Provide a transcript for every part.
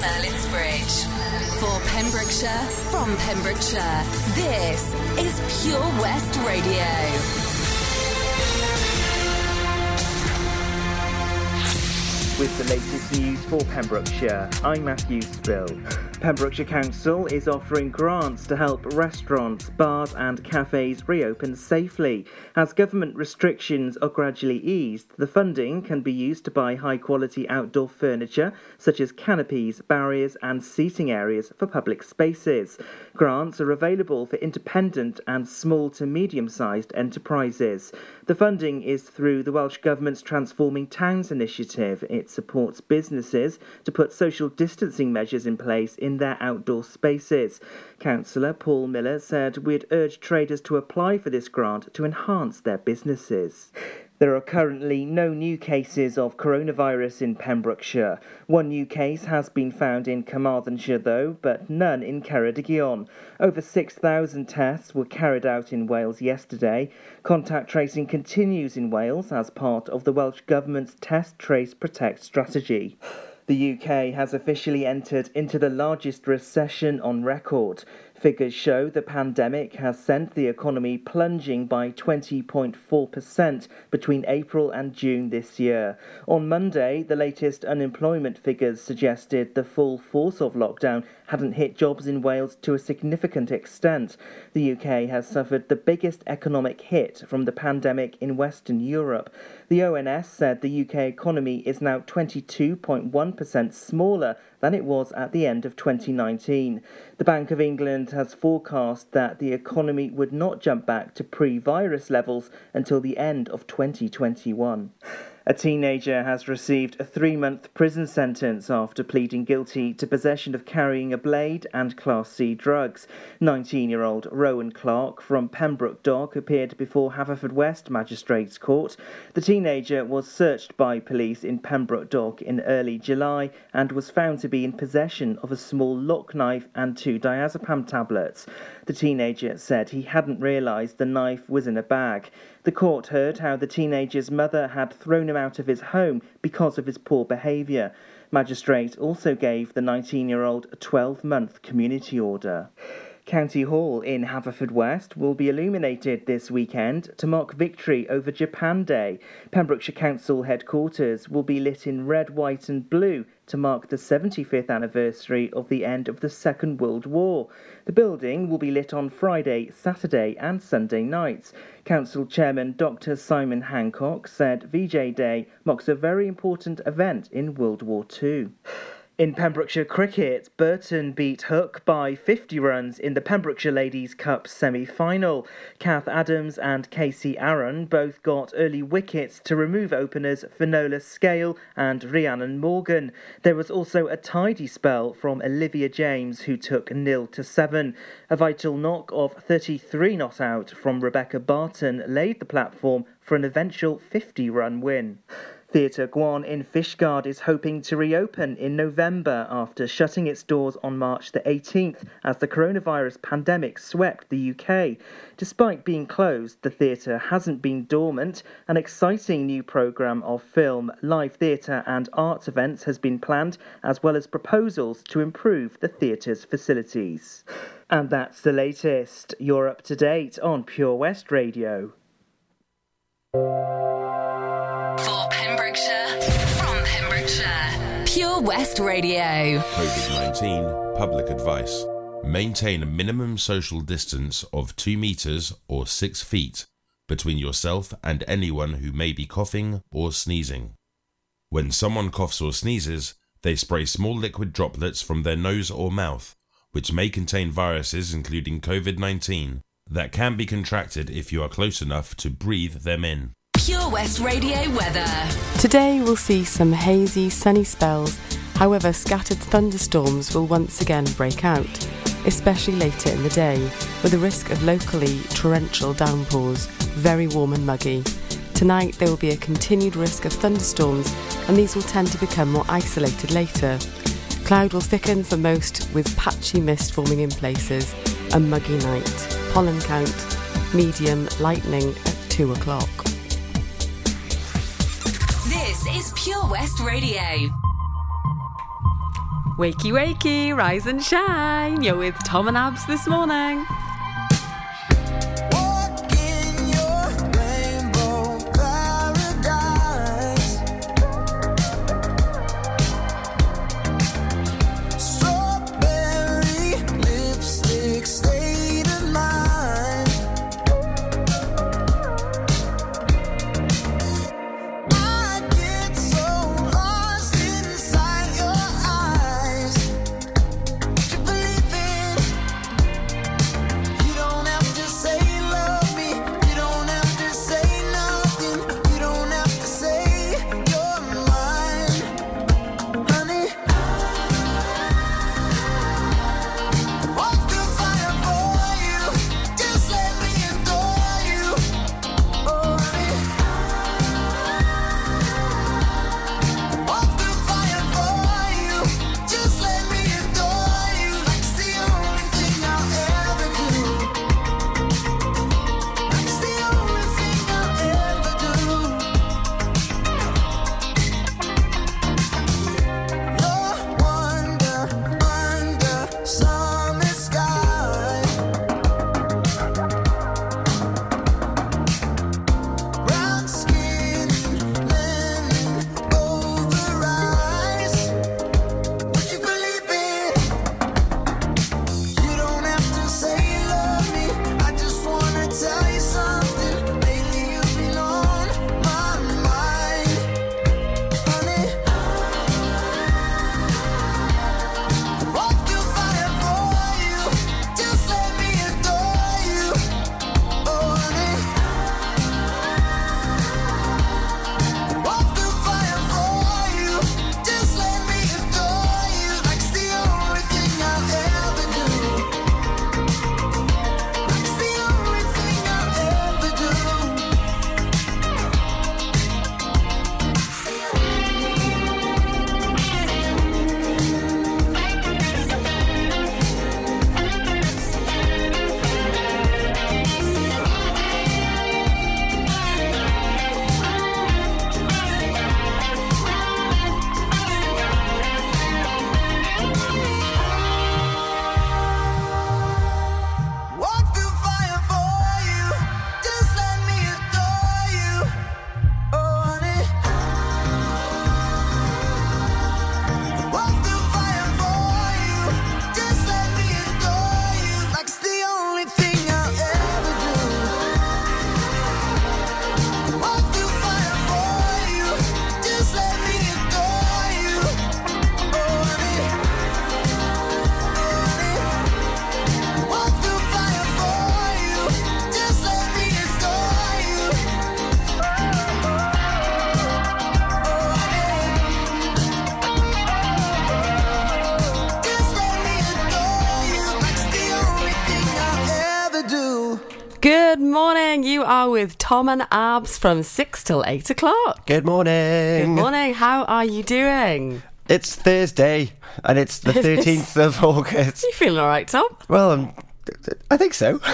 Merlin's Bridge. For Pembrokeshire, from Pembrokeshire, this is Pure West Radio. with the latest news for Pembrokeshire. I'm Matthew Spill. Pembrokeshire Council is offering grants to help restaurants, bars, and cafes reopen safely. As government restrictions are gradually eased, the funding can be used to buy high quality outdoor furniture, such as canopies, barriers, and seating areas for public spaces. Grants are available for independent and small to medium sized enterprises. The funding is through the Welsh Government's Transforming Towns initiative. It supports businesses to put social distancing measures in place in their outdoor spaces. Councillor Paul Miller said we'd urge traders to apply for this grant to enhance their businesses. There are currently no new cases of coronavirus in Pembrokeshire. One new case has been found in Carmarthenshire, though, but none in Ceredigion. Over 6,000 tests were carried out in Wales yesterday. Contact tracing continues in Wales as part of the Welsh Government's Test, Trace, Protect strategy. The UK has officially entered into the largest recession on record. Figures show the pandemic has sent the economy plunging by 20.4% between April and June this year. On Monday, the latest unemployment figures suggested the full force of lockdown hadn't hit jobs in Wales to a significant extent. The UK has suffered the biggest economic hit from the pandemic in Western Europe. The ONS said the UK economy is now 22.1% smaller than it was at the end of 2019. The Bank of England has forecast that the economy would not jump back to pre virus levels until the end of 2021. A teenager has received a three month prison sentence after pleading guilty to possession of carrying a blade and Class C drugs. 19 year old Rowan Clark from Pembroke Dock appeared before Haverfordwest Magistrates Court. The teenager was searched by police in Pembroke Dock in early July and was found to be in possession of a small lock knife and two diazepam tablets. The teenager said he hadn't realised the knife was in a bag. The court heard how the teenager's mother had thrown him out of his home because of his poor behaviour. Magistrate also gave the 19 year old a 12 month community order. County Hall in Haverfordwest will be illuminated this weekend to mark victory over Japan Day. Pembrokeshire Council headquarters will be lit in red, white, and blue to mark the 75th anniversary of the end of the Second World War. The building will be lit on Friday, Saturday, and Sunday nights. Council Chairman Dr. Simon Hancock said VJ Day marks a very important event in World War II. In Pembrokeshire cricket, Burton beat Hook by 50 runs in the Pembrokeshire Ladies Cup semi final. Kath Adams and Casey Aaron both got early wickets to remove openers Finola Scale and Rhiannon Morgan. There was also a tidy spell from Olivia James, who took nil to 7. A vital knock of 33 not out from Rebecca Barton laid the platform for an eventual 50 run win. Theatr Gwaun in Fishguard is hoping to reopen in November after shutting its doors on March the 18th as the coronavirus pandemic swept the UK. Despite being closed, the theatre hasn't been dormant. An exciting new programme of film, live theatre, and arts events has been planned, as well as proposals to improve the theatre's facilities. And that's the latest. You're up to date on Pure West Radio. West Radio. COVID 19 public advice. Maintain a minimum social distance of 2 metres or 6 feet between yourself and anyone who may be coughing or sneezing. When someone coughs or sneezes, they spray small liquid droplets from their nose or mouth, which may contain viruses including COVID 19 that can be contracted if you are close enough to breathe them in. West Radio weather. Today we'll see some hazy, sunny spells. However, scattered thunderstorms will once again break out, especially later in the day, with a risk of locally torrential downpours, very warm and muggy. Tonight there will be a continued risk of thunderstorms, and these will tend to become more isolated later. Cloud will thicken for most, with patchy mist forming in places. A muggy night. Pollen count medium, lightning at 2 o'clock. Is Pure West Radio. Wakey, wakey, rise and shine. You're with Tom and Abs this morning. With Tom and Abs from 6 till 8 o'clock. Good morning. Good morning. How are you doing? It's Thursday, and it's the 13th of August. You feeling all right, Tom? Well, um, I think so.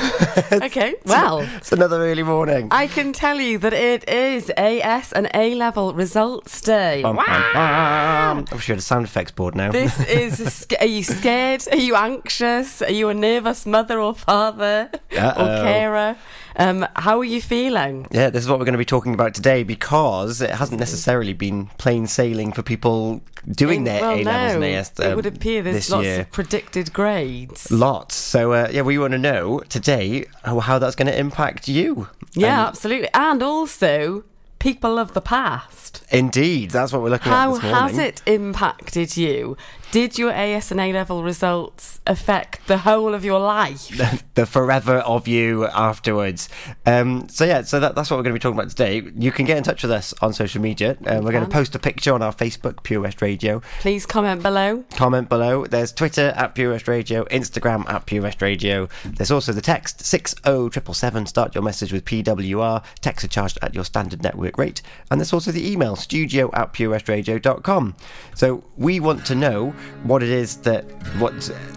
Okay, well. it's another early morning. I can tell you that it is AS and A level results day. Bum, bum, Wow. bum. I wish we had a sound effects board now. This is. A are you scared? Are you anxious? Are you a nervous mother or father or Uh-oh. carer? Um, how are you feeling? yeah, this is what we're going to be talking about today because it hasn't necessarily been plain sailing for people doing their well, A levels no, AS It um, would appear there's this lots year. of predicted grades. Lots. So, uh, yeah, we want to know today how, how that's going to impact you. Yeah, And absolutely. And also people of the past. indeed, that's what we're looking How at How has it impacted you? Did your AS and A level results affect the whole of your life? the forever of you afterwards. Um, so yeah, so that, that's what we're going to be talking about today. You can get in touch with us on social media. Um, we're going to post a picture on our Facebook, Pure West Radio. Please comment below. Comment below. There's Twitter at Pure West Radio, Instagram at Pure West Radio. There's also the text six zero triple seven. Start your message with PWR. Texts are charged at your standard network rate. And there's also the email studio at purewestradio.com. So we want to know what it is that what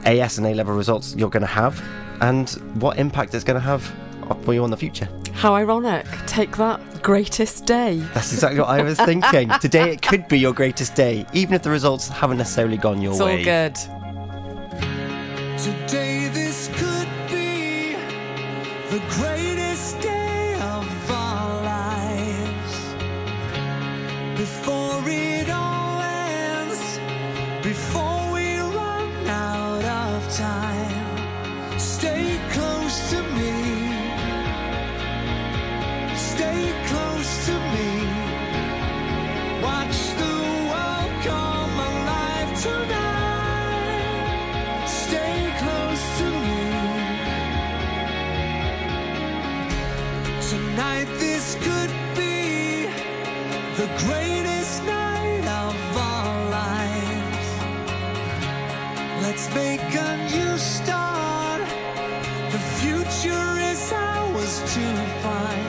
AS and A level results you're going to have, and what impact it's going to have for you on the future. How ironic. Take that, greatest day. That's exactly what I was thinking. Today it could be your greatest day, even if the results haven't necessarily gone your It's way. all good. Today this could be the greatest Make a new start. The future is ours to find.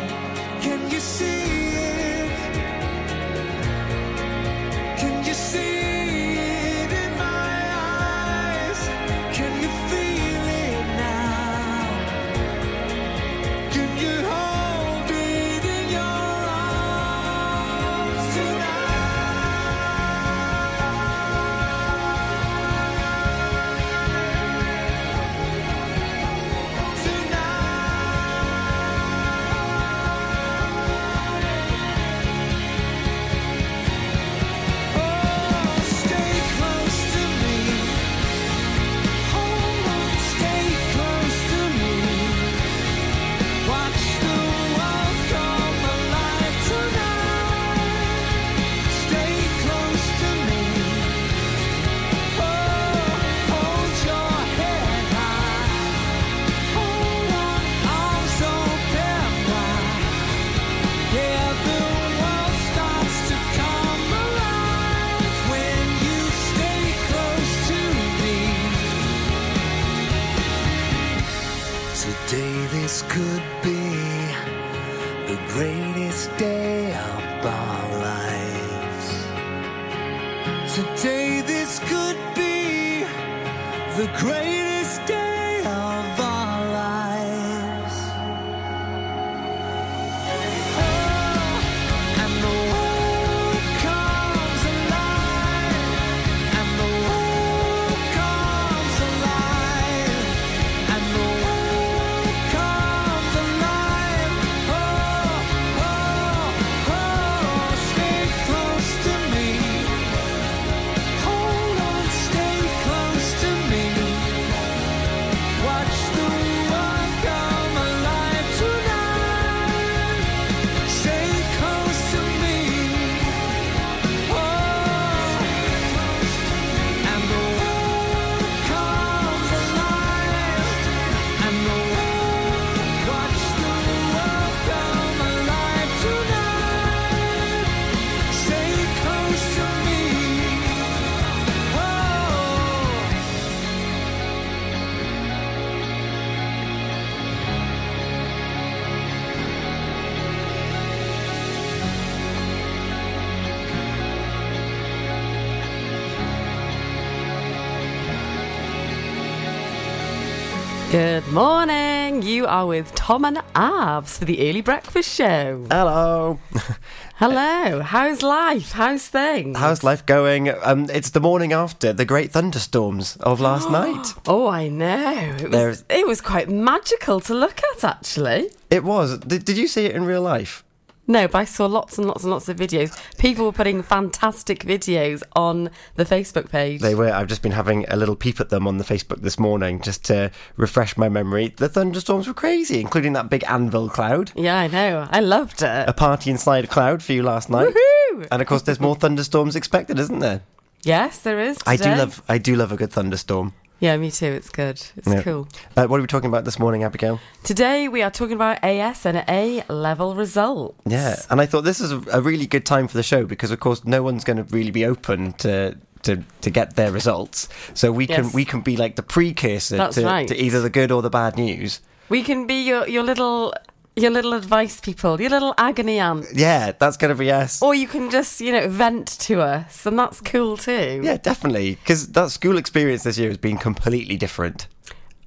You are with Tom and Abs for the early breakfast show. Hello. Hello. How's life? How's things? How's life going? Um, it's the morning after the great thunderstorms of last night. Oh, I know. It was, There's- it was quite magical to look at, actually. It was. Did, did you see it in real life? No, but I saw lots and lots and lots of videos. People were putting fantastic videos on the Facebook page. They were. I've just been having a little peep at them on the Facebook this morning just to refresh my memory. The thunderstorms were crazy, including that big anvil cloud. yeah, I know. I loved it. A party inside a cloud for you last night. Woohoo! And of course, there's more thunderstorms expected, isn't there? yes, there is. I do love. I do love a good thunderstorm. Yeah, me too. It's good. It's Yeah. cool. Uh, what are we talking about this morning, Abigail? Today we are talking about AS and A level results. Yeah, and I thought this is a, really good time for the show because, of course, no one's going to really be open to. To, to get their results, so we can we can be like the precursor to, right. to either the good or the bad news. We can be your, your little your little advice people, your little agony aunt. Yeah, that's going to be us. Or you can just, you know, vent to us, and that's cool too. Yeah, definitely. Because that school experience this year has been completely different.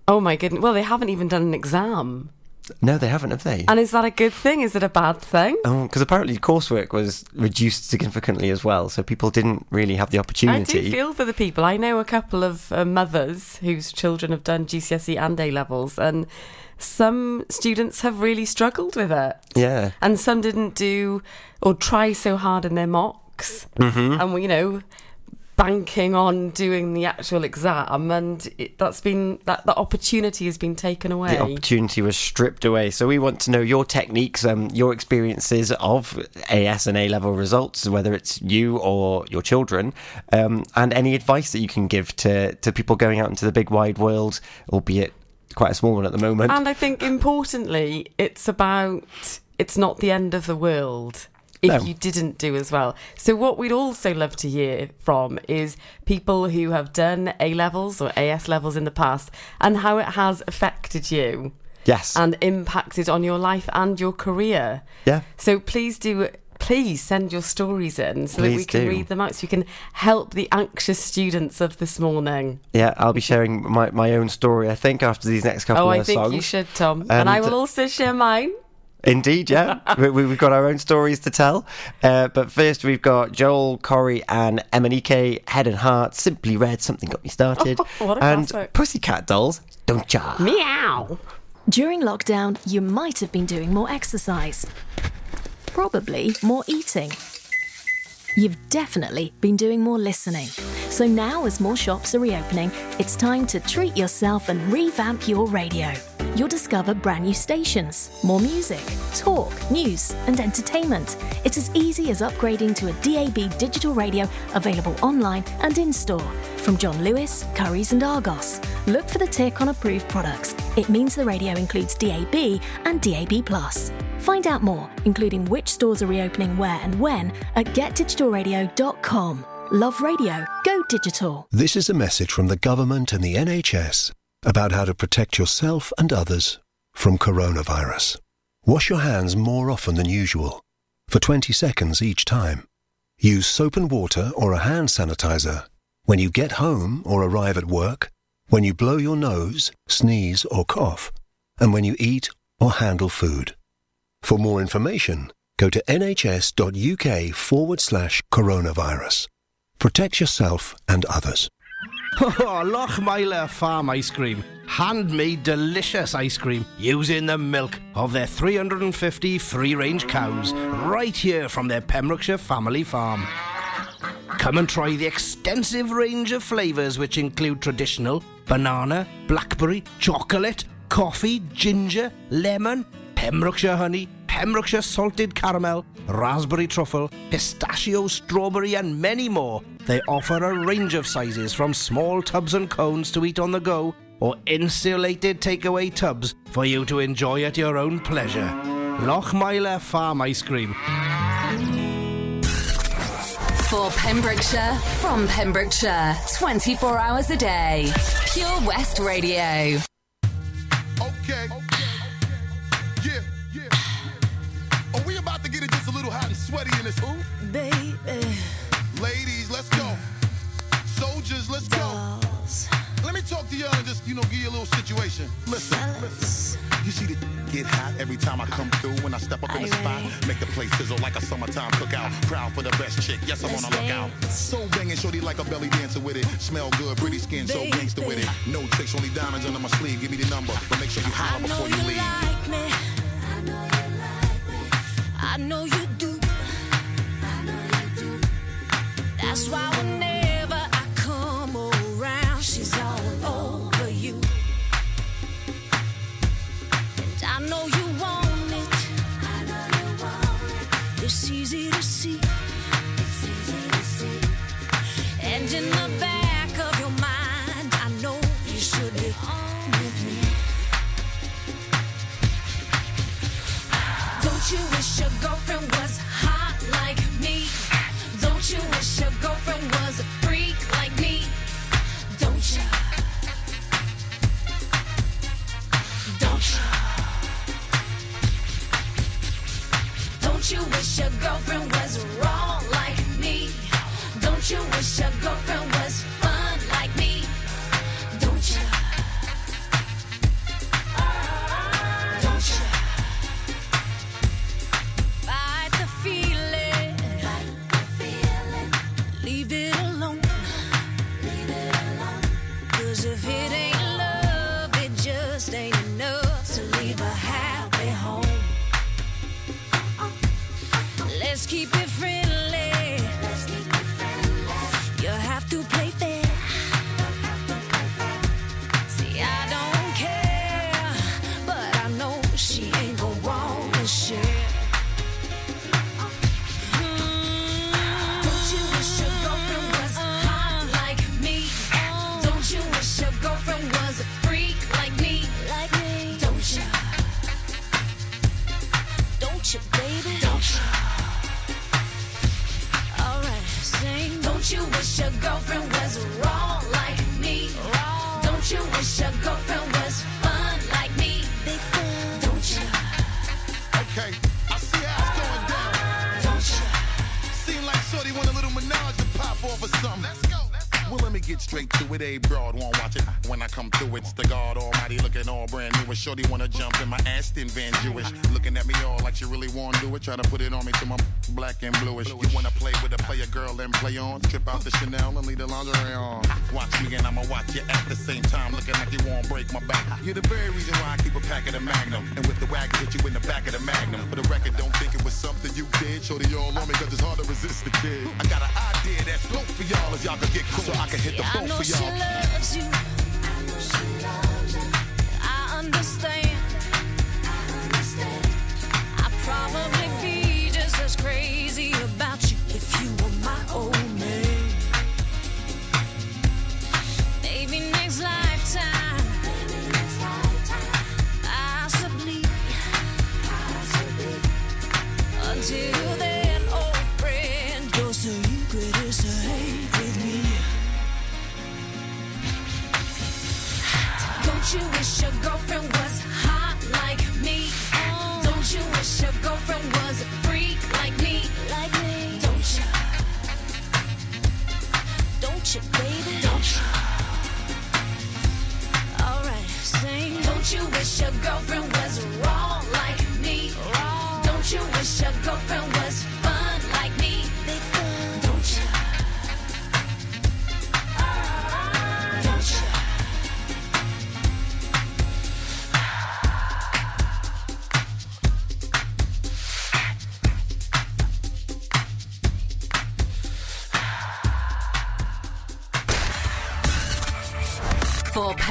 Oh my goodness. Well, they haven't even done an exam. No, they haven't, have they? And is that a good thing? Is it a bad thing? Because apparently coursework was reduced significantly as well, so people didn't really have the opportunity. I do feel for the people. I know a couple of uh, mothers whose children have done GCSE and A levels, and some students have really struggled with it. yeah. and some didn't do or try so hard in their mocks Mm-hmm. and you know banking on doing the actual exam and it, that's been that the opportunity has been taken away The opportunity was stripped away. So we want to know your techniques, um, your experiences of AS and A level results, whether it's you or your children, um, and any advice that you can give to, to people going out into the big wide world, albeit quite a small one at the moment. and i think importantly it's about it's not the end of the world if No. you didn't do as well. So, what we'd also love to hear from is people who have done A levels or AS levels in the past and how it has affected you. yes. and impacted on your life and your career. yeah. So please do please send your stories in so that we can do. read them out so we can help the anxious students of this morning. Yeah, I'll be sharing my, my own story, I think, after these next couple Oh, of songs. Oh, I think songs. you should, Tom. And, I will also share mine. Indeed, yeah. we, we've got our own stories to tell. Uh, but first, we've got Joel, Corry, and MNEK, Head and Heart, Simply Red, Something Got Me Started, What a and classic. Pussycat Dolls, Don't Cha? Meow. During lockdown, you might have been doing more exercise. Probably more eating. You've definitely been doing more listening. So now, as more shops are reopening, it's time to treat yourself and revamp your radio. You'll discover brand new stations, more music, talk, news, and entertainment. It's as easy as upgrading to a DAB digital radio available online and in store. From John Lewis, Curry's, and Argos. Look for the tick on approved products. It means the radio includes DAB and DAB. Find out more, including which stores are reopening where and when, at getdigitalradio.com. Love radio, go digital. This is a message from the government and the NHS about how to protect yourself and others from coronavirus. Wash your hands more often than usual, for 20 seconds each time. Use soap and water or a hand sanitizer when you get home or arrive at work, when you blow your nose, sneeze or cough, and when you eat or handle food. For more information, go to nhs.uk forward slash coronavirus. Protect yourself and others. Oh, Lochmeyler Farm Ice Cream. Handmade delicious ice cream using the milk of their 350 free range cows right here from their Pembrokeshire family farm. Come and try the extensive range of flavours which include traditional banana, blackberry, chocolate, coffee, ginger, lemon, Pembrokeshire honey, Pembrokeshire salted caramel, raspberry truffle, pistachio, strawberry, and many more. They offer a range of sizes from small tubs and cones to eat on the go or insulated takeaway tubs for you to enjoy at your own pleasure. Lochmeyler Farm Ice Cream. For Pembrokeshire, from Pembrokeshire, 24 hours a day. Pure West Radio. Okay. Sweaty in this? Ooh. Baby, Ladies, let's go. Soldiers, let's go. Let me talk to y'all and just, you know, give you a little situation. Listen, listen. You see the get hot every time I come through when I step up in the spot. Make the place sizzle like a summertime cookout. Proud for the best chick, yes, I'm on a lookout. So banging, shorty like a belly dancer with it. Smell good, pretty skin, so gangster with it. No tricks, only diamonds under my sleeve. Give me the number, but make sure you holler before you you leave. like Aston Van Jewish. Looking at me all like she really wanna do it. Try to put it on me till my black and bluish. You wanna play with a player girl and play on? Trip out the Chanel and leave the lingerie on. Watch me and I'ma watch you at the same time. Looking like you won't break my back. You're the very reason why I keep a pack of the Magnum. And with the wagon, hit you in the back of the Magnum. For the record, don't think it was something you did. Show Shorty all on me cause it's hard to resist the kid. I got an idea that's dope for y'all if y'all could get cool. So I can hit the I boat know for she you. I know she loves you. I understand. Your girlfriend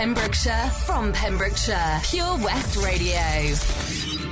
Pembrokeshire, from Pembrokeshire, Pure West Radio.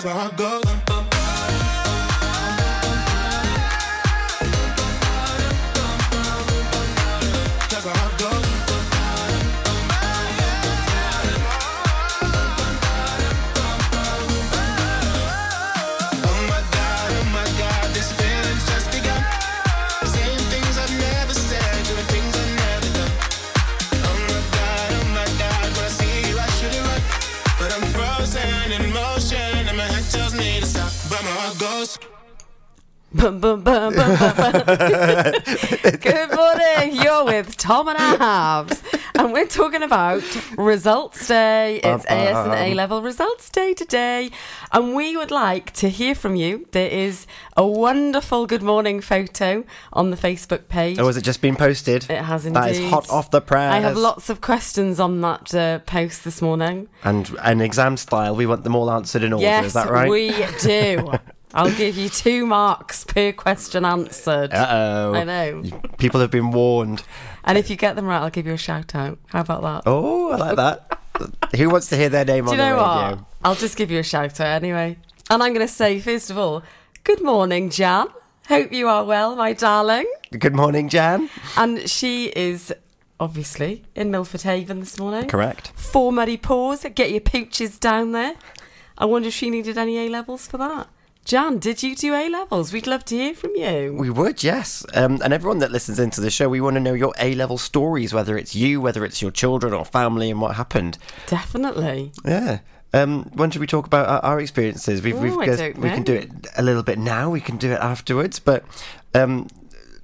Cause my heart goes. Bum, bum, bum. Good morning. You're with Tom and Abs, and we're talking about results day. It's AS and A level results day today, and we would like to hear from you. There is a wonderful good morning photo on the Facebook page. Oh, has it just been posted? It has indeed. That is hot off the press. I have lots of questions on that uh, post this morning. And an exam style, we want them all answered in order. yes, is that right? we do. I'll give you two marks per question answered. Uh oh. I know. People have been warned. And if you get them right, I'll give you a shout out. How about that? Oh, I like that. Who wants to hear their name Do on you know the radio? what? I'll just give you a shout out anyway. And I'm going to say, first of all, good morning, Jan. Hope you are well, my darling. Good morning, Jan. And she is obviously in Milford Haven this morning. Correct. Four muddy paws. Get your pooches down there. I wonder if she needed any A levels for that. Jan, did you do A levels? We'd love to hear from you. We would, yes. Um, and everyone that listens into the show, we want to know your A level stories, whether it's you, whether it's your children or family, and what happened. Definitely. Yeah. Um, when should we talk about our, our experiences? We've, Oh, we've I guessed- don't we can do it a little bit now. We can do it afterwards. But um,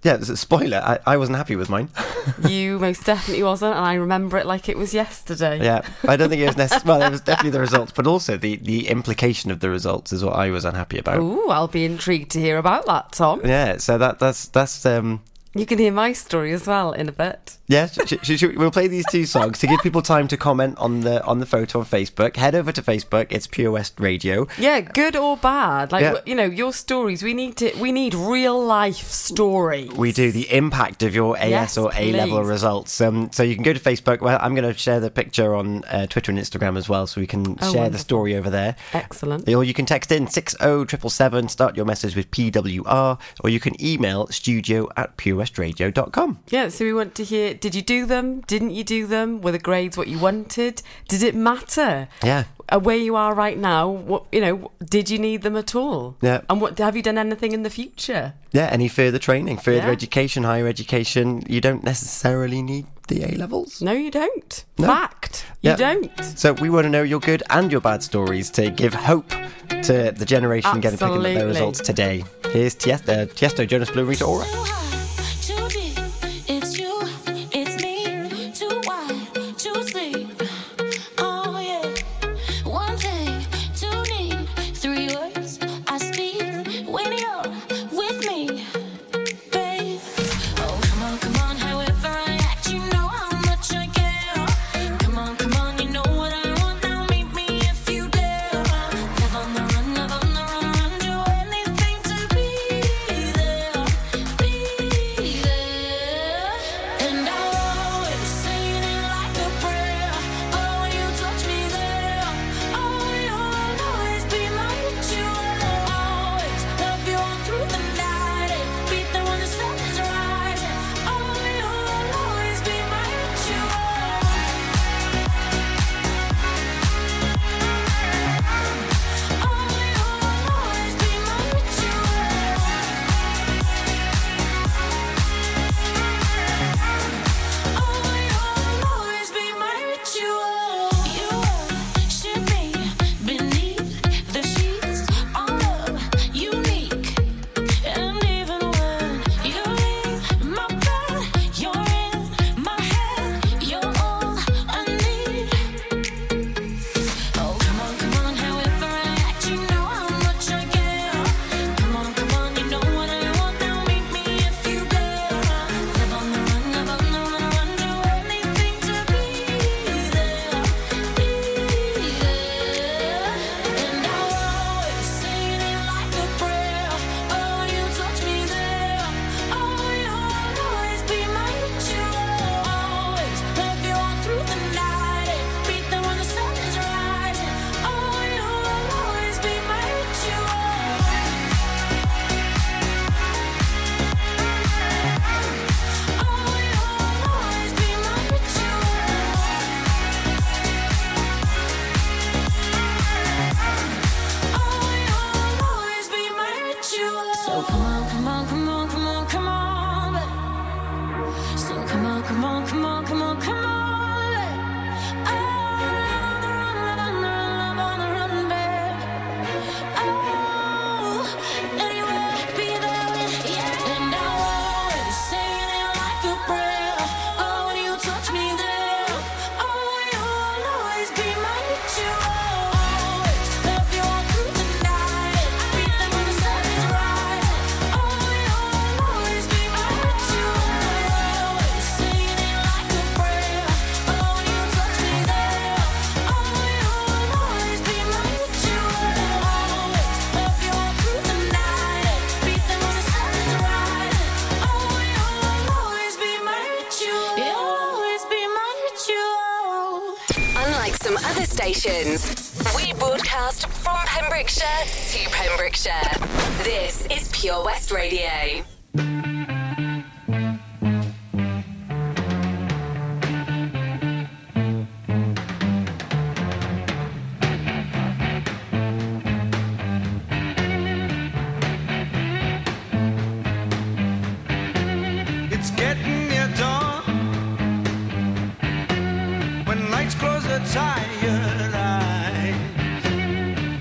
yeah, a spoiler. I, I wasn't happy with mine. you most definitely wasn't, and I remember it like it was yesterday. yeah, I don't think it was necessary. Well, it was definitely the results, but also the the implication of the results is what I was unhappy about. Ooh, I'll be intrigued to hear about that, Tom. Yeah, so that that's that's um You can hear my story as well in a bit. Yeah. Sh- sh- sh- we'll play these two songs to give people time to comment on the on the photo on Facebook. Head over to Facebook. It's Pure West Radio. Yeah, good or bad, like Yeah. you know, your stories. We need to. We need real life stories. We do the impact of your AS Yes, or A level results. Um, so you can go to Facebook. Well, I'm going to share the picture on uh, Twitter and Instagram as well, so we can Oh, share the story over there. Excellent. Or you can text in six zero triple seven. Start your message with PWR, or you can email studio at purewestradio.com. Yeah, so we want to hear it? Did you do them? Didn't you do them? Were the grades what you wanted? Did it matter? Yeah. Uh, where you are right now, what you know, did you need them at all? Yeah. And what have you done anything in the future? Yeah, any further training, further yeah. education, higher education, you don't necessarily need the A levels. No, you don't. No. Fact. You don't. So we want to know your good and your bad stories to give hope to the generation Absolutely. getting picking up their results today. Here's Tiesto, Tiesto Jonas Blue Rita Ora.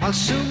I'll soon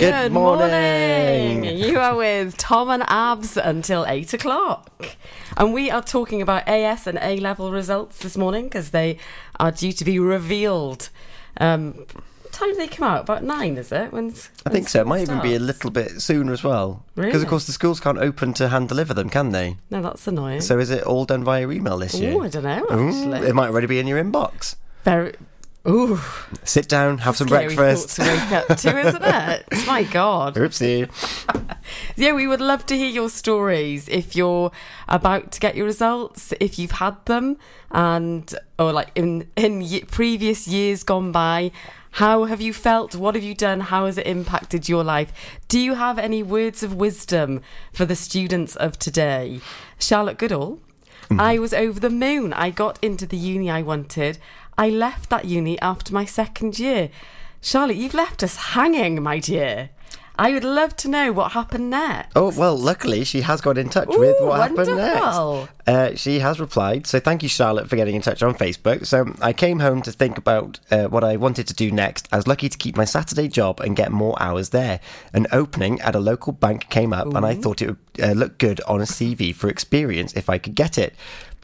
Good morning. You are with Tom and Abs until eight o'clock. And we are talking about AS and A level results this morning because they are due to be revealed. Um, what time do they come out? About nine, is it? When's, I think so. It might even be a little bit sooner as well. Because, Really? of course, the schools can't open to hand deliver them, can they? No, that's annoying. So is it all done via email this year? Ooh, I don't know, Ooh, it might already be in your inbox. Very. Ooh. Sit down, have some Scary breakfast. to wake up to, isn't it? My God. Oopsie. Yeah, we would love to hear your stories if you're about to get your results, if you've had them, and or like in in ye- previous years gone by. How have you felt? What have you done? How has it impacted your life? Do you have any words of wisdom for the students of today? Charlotte Goodall, mm-hmm. I was over the moon. I got into the uni I wanted. I left that uni after my second year. Charlotte, you've left us hanging, my dear. I would love to know what happened next. Oh, well, luckily she has got in touch with Ooh, what happened wonderful. next. Uh, she has replied. So thank you, Charlotte, for getting in touch on Facebook. So I came home to think about uh, what I wanted to do next. I was lucky to keep my Saturday job and get more hours there. An opening at a local bank came up, and I thought it would uh, look good on a CV for experience if I could get it.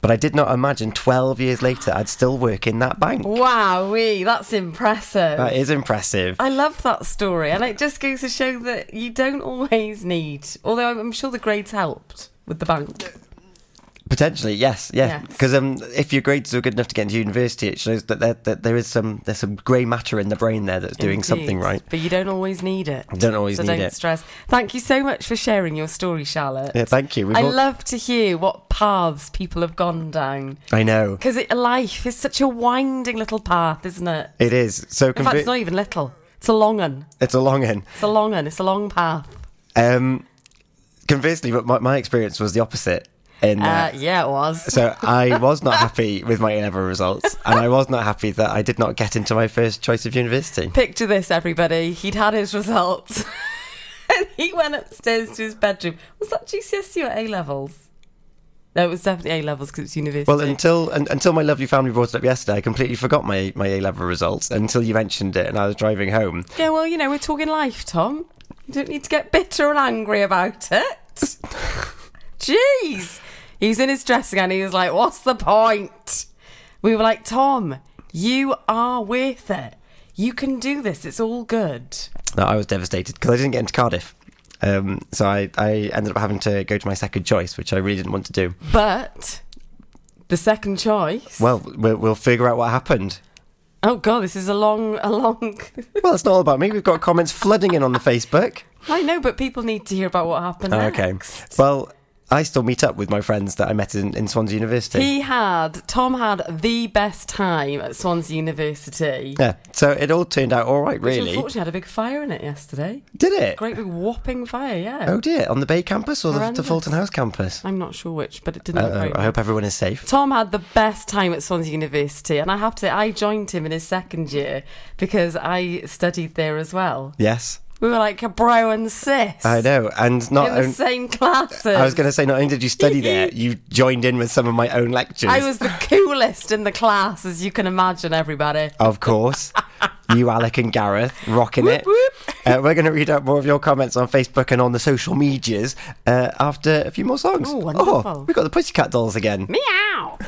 But I did not imagine 12 years later I'd still work in that bank. Wow, wee, that's impressive. That is impressive. I love that story, and it just goes to show that you don't always need. Although I'm sure the grades helped with the bank. Potentially, yes, yeah. Yes. Because um, if your grades are good enough to get into university, it shows that there, that there is some there's some grey matter in the brain there that's doing something right. But you don't always need it. Don't always so need don't it. stress. Thank you so much for sharing your story, Charlotte. Yeah, thank you. We've I all- love to hear what paths people have gone down. I know Because life is such a winding little path, isn't it? it is. So In fact, it's not even little. It's a long one. it's a long end. It's a long one. It's a long path. Um, conversely, but my, my experience was the opposite. In Uh, yeah, it was. So I was not happy with my A level results, and I was not happy that I did not get into my first choice of university. Picture this, everybody. He'd had his results. and he went upstairs to his bedroom. Was that GCSE or A levels? No, it was definitely A levels because it's university. Well, until un, until my lovely family brought it up yesterday, I completely forgot my my A level results until you mentioned it, and I was driving home. yeah, well, you know, we're talking life, Tom. You don't need to get bitter and angry about it. Jeez. He was in his dressing gown. He was like, What's the point? We were like, Tom, you are worth it. You can do this. It's all good. No, I was devastated because I didn't get into Cardiff. Um, so I, I ended up having to go to my second choice, which I really didn't want to do. But the second choice. Well, we'll, we'll figure out what happened. Oh god, this is a long, a long. Well, it's not all about me. We've got comments flooding in on the Facebook. I know, but people need to hear about what happened. Oh, next. okay. Well, I still meet up with my friends that I met in, in Swansea University. He had Tom had the best time at Swansea University. yeah, so it all turned out all right, really. Which unfortunately had a big fire in it yesterday. Did it? Great big whopping fire, yeah. Oh dear, on the Bay campus or the, the Fulton House campus? I'm not sure which, but it didn't very I hope everyone is safe. Tom had the best time at Swansea University, and I have to say, I joined him in his second year because I studied there as well. Yes, We were like a bro and sis. I know, and not. in the on- same classes. I was going to say, not only did you study there, you joined in with some of my own lectures. I was the coolest in the class, as you can imagine, everybody. Of course. you, Alec, and Gareth rocking it. Uh, we're going to read out more of your comments on Facebook and on the social medias uh, after a few more songs. Oh, wonderful. we've got the Pussycat Dolls again. Meow!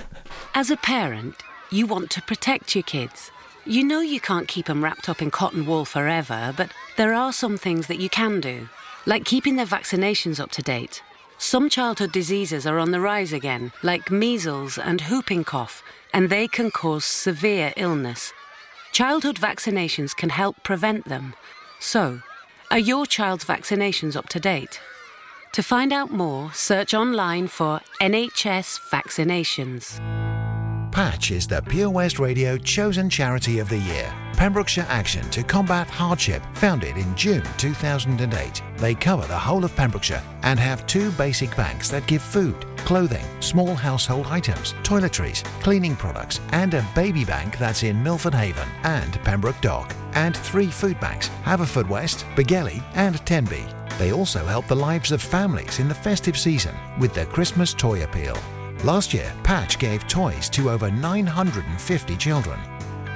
As a parent, you want to protect your kids. You know you can't keep them wrapped up in cotton wool forever, but there are some things that you can do, like keeping their vaccinations up to date. Some childhood diseases are on the rise again, like measles and whooping cough, and they can cause severe illness. Childhood vaccinations can help prevent them. So, are your child's vaccinations up to date? To find out more, search online for NHS vaccinations. Patch is the Pure West Radio chosen charity of the year. Pembrokeshire Action to Combat Hardship, founded in June 2008. They cover the whole of Pembrokeshire and have two basic banks that give food, clothing, small household items, toiletries, cleaning products, and a baby bank that's in Milford Haven and Pembroke Dock. And three food banks Haverfordwest, Begelly, and Tenby. They also help the lives of families in the festive season with their Christmas toy appeal. Last year, Patch gave toys to over 950 children.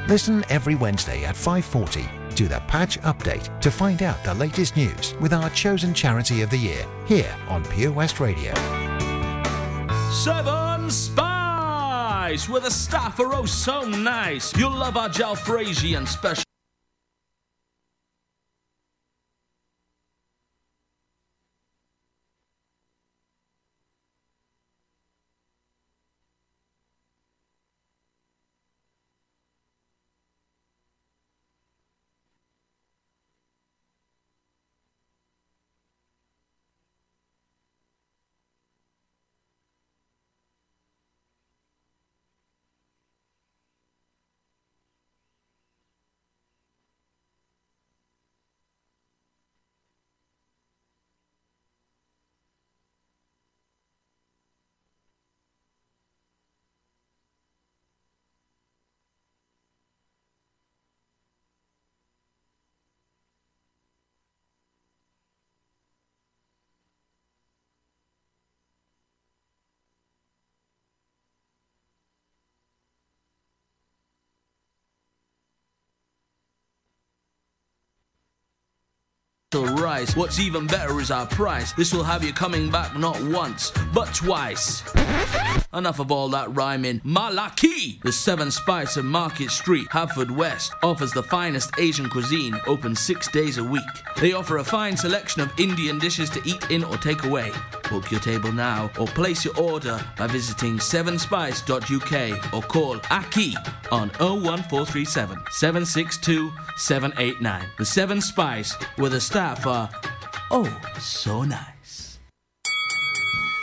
Listen every Wednesday at 5:40 to the Patch Update to find out the latest news with our chosen charity of the year here on Pure West Radio. Seven Spice, where the staff are oh so nice. You'll love our jalfrezi and special. Rice. What's even better is our price. This will have you coming back not once, but twice. Enough of all that rhyming. Malaki! The Seven Spice of Market Street, Haverford West, offers the finest Asian cuisine, open six days a week. They offer a fine selection of Indian dishes to eat in or take away. Book your table now or place your order by visiting sevenspice.uk or call Aki on 01437 762 789. The Seven Spice, where the staff are oh so nice.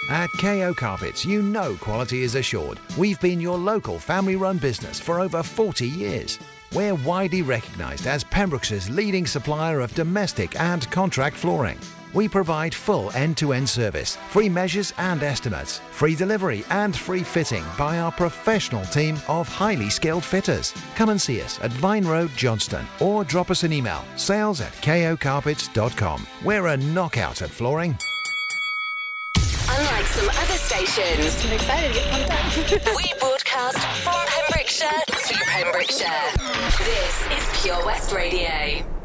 At KO Carpets, you know quality is assured. We've been your local family run business for over 40 years. We're widely recognised as Pembrokeshire's leading supplier of domestic and contract flooring. We provide full end to end service, free measures and estimates, free delivery and free fitting by our professional team of highly skilled fitters. Come and see us at Vine Road, Johnston, or drop us an email sales at kocarpets.com. We're a knockout at flooring. Unlike some other stations, I'm excited to get pumped up. we broadcast from Pembrokeshire to Pembrokeshire. This is Pure West Radio.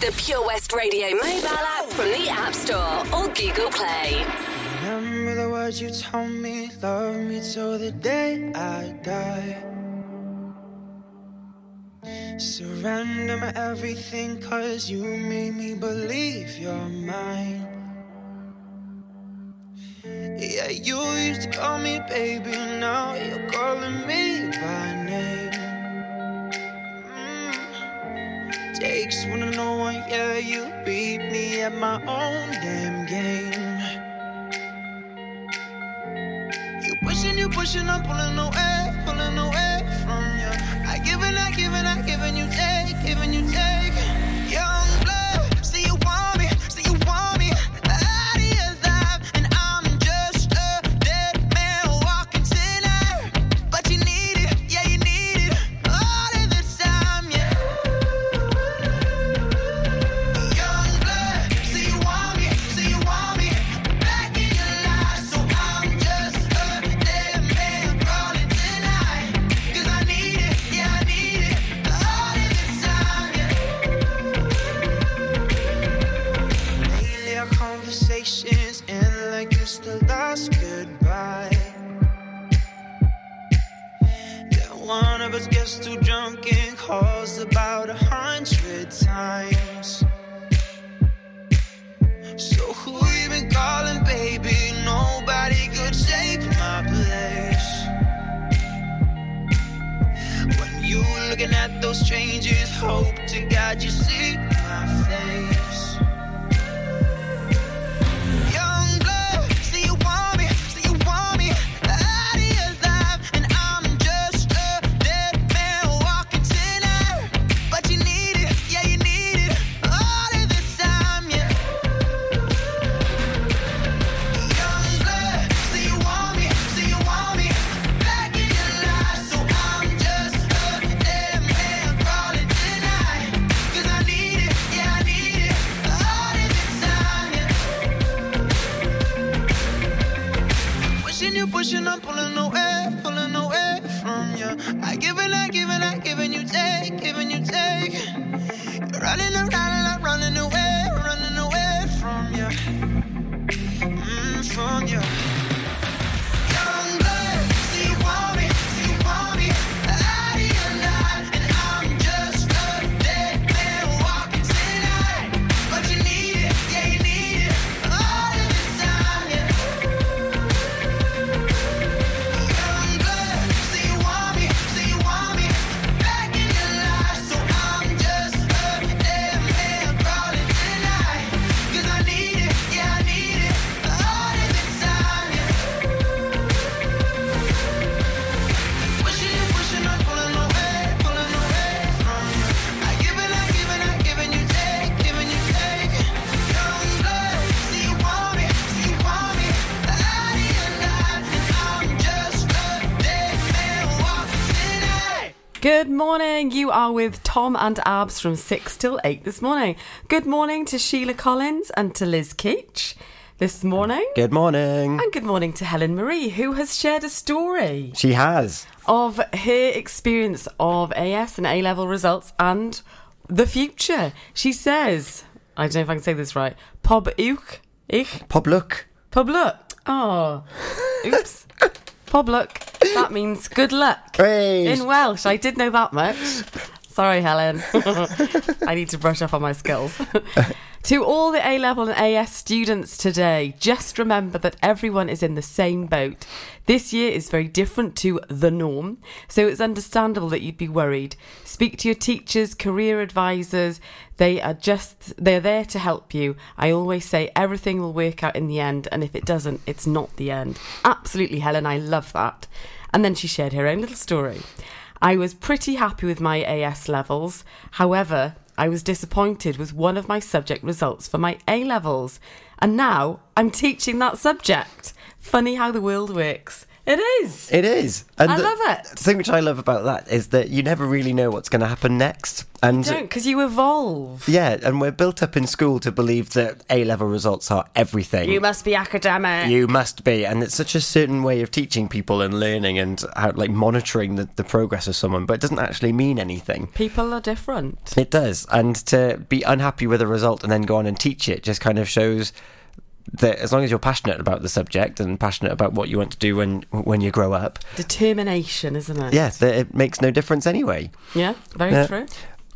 the Pure West Radio mobile app from the App Store or Google Play. Remember the words you told me, love me till the day I die. Surrender my everything, cause you made me believe you're mine. Yeah, you used to call me baby, now you're calling me by name. Stakes when I know one, yeah, you beat me at my own damn game. You pushing, you pushing, I'm pulling away, pulling away from you. I give and I give and I give and you take, giving you take. calls about a hundred times. So who you been calling, baby? Nobody could take my place. When you looking at those changes, hope to God you see. are with Tom and Abs from 6 till 8 this morning. Good morning to Sheila Collins and to Liz Keach this morning. Good morning. And good morning to Helen Marie, who has shared a story. She has. Of her experience of AS and A level results and the future. She says, I don't know if I can say this right, Pob uch, ich? Pobluk. Pobluk. Oh, oops. Pobluk. That means good luck. In Welsh, I did know that much. Sorry, Helen. I need to brush up on my skills. to all the A level and AS students today, just remember that everyone is in the same boat. This year is very different to the norm, so it's understandable that you'd be worried. Speak to your teachers, career advisors. They are just they're there to help you. I always say everything will work out in the end, and if it doesn't, it's not the end. Absolutely, Helen, I love that. And then she shared her own little story. I was pretty happy with my AS levels. However, I was disappointed with one of my subject results for my A levels. And now I'm teaching that subject. Funny how the world works. It is. It is. And I the- love it. The thing which I love about that is that you never really know what's going to happen next. And Don't, because you evolve. yeah, and we're built up in school to believe that A level results are everything. You must be academic. You must be, and it's such a certain way of teaching people and learning and how, like monitoring the, the progress of someone, but it doesn't actually mean anything. People are different. It does, and to be unhappy with a result and then go on and teach it just kind of shows that as long as you're passionate about the subject and passionate about what you want to do when when you grow up, Determination, isn't it? yeah, that it makes no difference anyway. Yeah, very Yeah. true.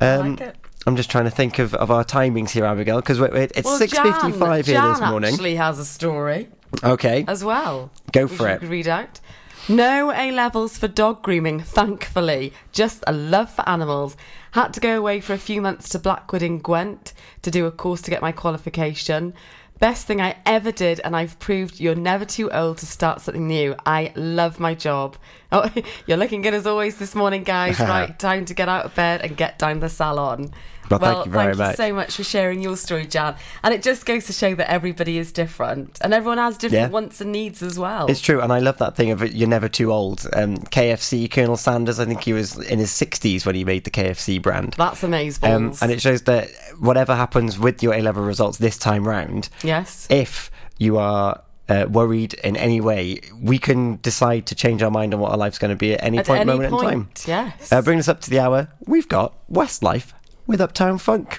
I Um, like it. I'm just trying to think of, of our timings here, Abigail, because it's Well, six fifty five here this morning. actually has a story Okay, as well. Go for it. read out. No A levels for dog grooming, thankfully. Just a love for animals. Had to go away for a few months to Blackwood in Gwent to do a course to get my qualification. Best thing I ever did, and I've proved you're never too old to start something new. I love my job. Oh, you're looking good as always this morning, guys. right, time to get out of bed and get down the salon. Well, thank you very thank much. you so much for sharing your story, Jan. And it just goes to show that everybody is different, and everyone has different Yeah. wants and needs as well. It's true, and I love that thing of you're never too old. Um, KFC, Colonel Sanders, I think he was in his 60s when he made the KFC brand. That's amazing. Um, and it shows that whatever happens with your A level results this time round, yes. if you are uh, worried in any way, we can decide to change our mind on what our life's going to be at any At point, any moment in time. yes. Uh, bring us up to the hour. We've got Westlife with Uptown Funk.